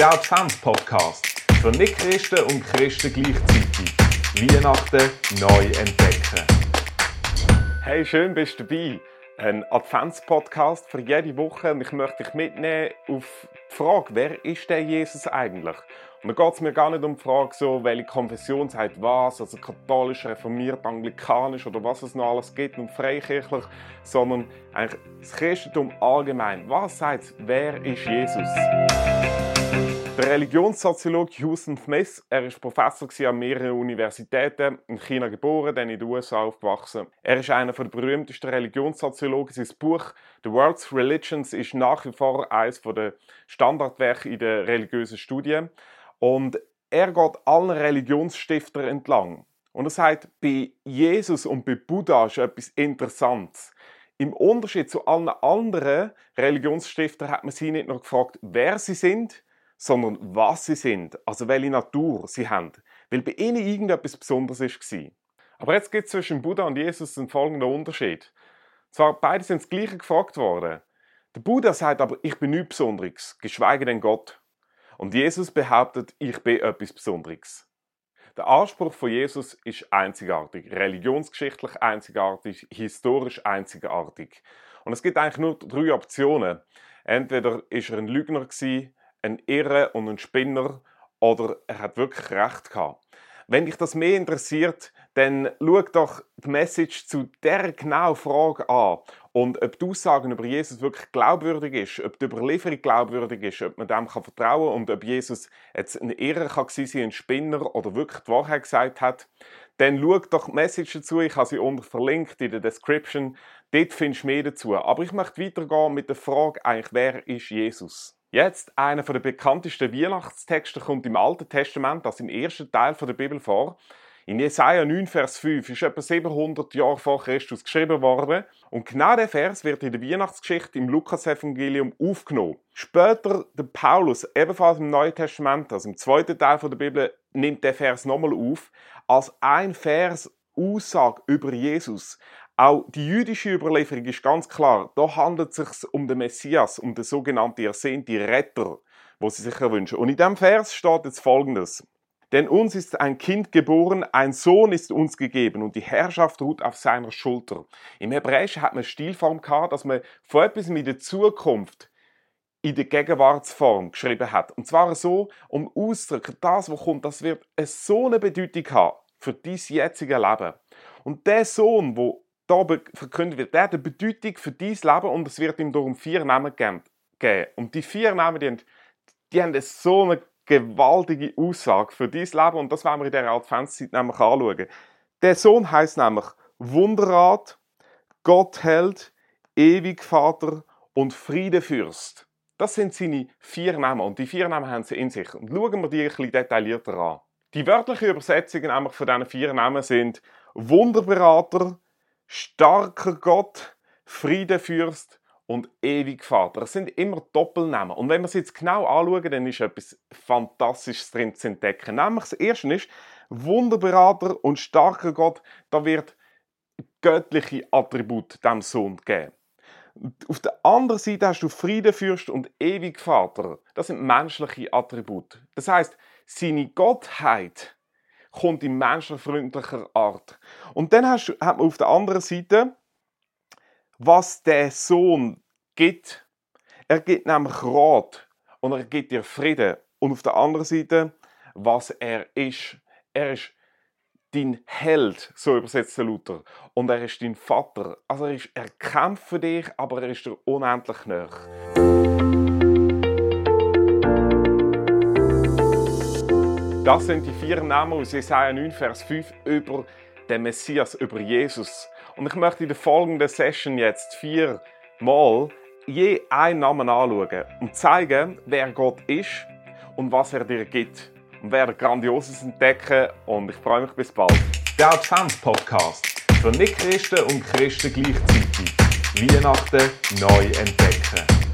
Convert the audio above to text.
Der Advents-Podcast für Nicht-Christen und Christen gleichzeitig. Weihnachten neu entdecken. Hey, schön bist du dabei. Ein Advents-Podcast für jede Woche und ich möchte dich mitnehmen auf die Frage, wer ist der Jesus eigentlich? Und da geht es mir gar nicht um die Frage, so, welche Konfession sagt was, also katholisch, reformiert, anglikanisch oder was es noch alles gibt und freikirchlich, sondern eigentlich das Christentum allgemein. Was sagt wer ist Jesus? Der Religionssoziologe Houston Smith, er ist Professor an mehreren Universitäten, in China geboren, dann in den USA aufgewachsen. Er ist einer der berühmtesten Religionssoziologen. Sein Buch The World's Religions ist nach wie vor eines der Standardwerke in den religiösen Studien. Und er geht allen Religionsstiftern entlang. Und er sagt, bei Jesus und bei Buddha ist etwas Interessantes. Im Unterschied zu allen anderen Religionsstiftern hat man sie nicht nur gefragt, wer sie sind, sondern was sie sind, also welche Natur sie haben. Weil bei ihnen irgendetwas Besonderes war. Aber jetzt gibt es zwischen Buddha und Jesus einen folgenden Unterschied. Zwar beide sind das Gleiche gefragt worden. Der Buddha sagt aber, ich bin nichts Besonderes, geschweige denn Gott. Und Jesus behauptet, ich bin etwas Besonderes. Der Anspruch von Jesus ist einzigartig, religionsgeschichtlich einzigartig, historisch einzigartig. Und es gibt eigentlich nur drei Optionen. Entweder ist er ein Lügner ein Irre und ein Spinner, oder er hat wirklich recht gehabt. Wenn dich das mehr interessiert, dann schau doch die Message zu der genauen Frage an. Und ob die Aussagen über Jesus wirklich glaubwürdig ist, ob die Überlieferung glaubwürdig ist, ob man dem vertrauen kann und ob Jesus jetzt ein Irrer sein, ein Spinner oder wirklich die Wahrheit gesagt hat, dann schau doch die Message dazu. Ich habe sie unten verlinkt in der Description. Dort findest du mehr dazu. Aber ich möchte weitergehen mit der Frage eigentlich, wer ist Jesus? Jetzt einer der bekanntesten Weihnachtstexte kommt im Alten Testament, das im ersten Teil der Bibel vor. In Jesaja 9, Vers 5 ist etwa 700 Jahre vor Christus geschrieben worden. Und genau der Vers wird in der Weihnachtsgeschichte im Lukasevangelium aufgenommen. Später, der Paulus, ebenfalls im Neuen Testament, also im zweiten Teil der Bibel, nimmt der Vers nochmal auf, als ein Vers Aussage über Jesus. Auch die jüdische Überlieferung ist ganz klar. Da handelt es sich um den Messias, um den sogenannten ersehnten Retter, wo sie sich erwünschen. Und in dem Vers steht jetzt Folgendes. Denn uns ist ein Kind geboren, ein Sohn ist uns gegeben und die Herrschaft ruht auf seiner Schulter. Im Hebräischen hat man Stilform gehabt, dass man von etwas mit der Zukunft in der Gegenwartsform geschrieben hat. Und zwar so, um auszudrücken, das, was kommt, das wird eine so eine Bedeutung haben für dein jetzige Leben. Und der Sohn, wo da verkündet wird, der hat eine Bedeutung für dein Leben und es wird ihm darum vier Namen geben. Und die vier Namen, die haben, die haben so eine gewaltige Aussage für dein Leben und das werden wir in dieser Adventszeit nämlich anschauen. Der Sohn heißt nämlich Wunderrat, Gottheld, Ewigvater und Friedefürst. Das sind seine vier Namen und die vier Namen haben sie in sich. Und schauen wir die ein bisschen detaillierter an. Die wörtlichen Übersetzungen nämlich von diesen vier Namen sind Wunderberater, starker Gott, Friedefürst und Ewigvater. Das sind immer Doppelnamen. Und wenn wir es jetzt genau anschauen, dann ist etwas Fantastisches drin zu entdecken. Nämlich das erste ist, Wunderberater und starker Gott, da wird göttliche Attribut dem Sohn geben. Auf der anderen Seite hast du Friedefürst und Ewigvater. Das sind menschliche Attribute. Das heißt, seine Gottheit kommt in menschenfreundlicher Art. Und dann hast, hat man auf der anderen Seite, was der Sohn gibt. Er gibt nämlich Rat und er gibt dir Frieden. Und auf der anderen Seite, was er ist. Er ist dein Held, so übersetzt Luther. Und er ist dein Vater. Also er, ist, er kämpft für dich, aber er ist dir unendlich nah. Das sind die vier Namen aus Jesaja 9, Vers 5 über den Messias, über Jesus. Und ich möchte in der folgenden Session jetzt vier Mal je einen Namen anschauen und zeigen, wer Gott ist und was er dir gibt. Und werde Grandioses entdecken und ich freue mich bis bald. Der Advents-Podcast für Nicht-Christen und Christen gleichzeitig. Weihnachten neu entdecken.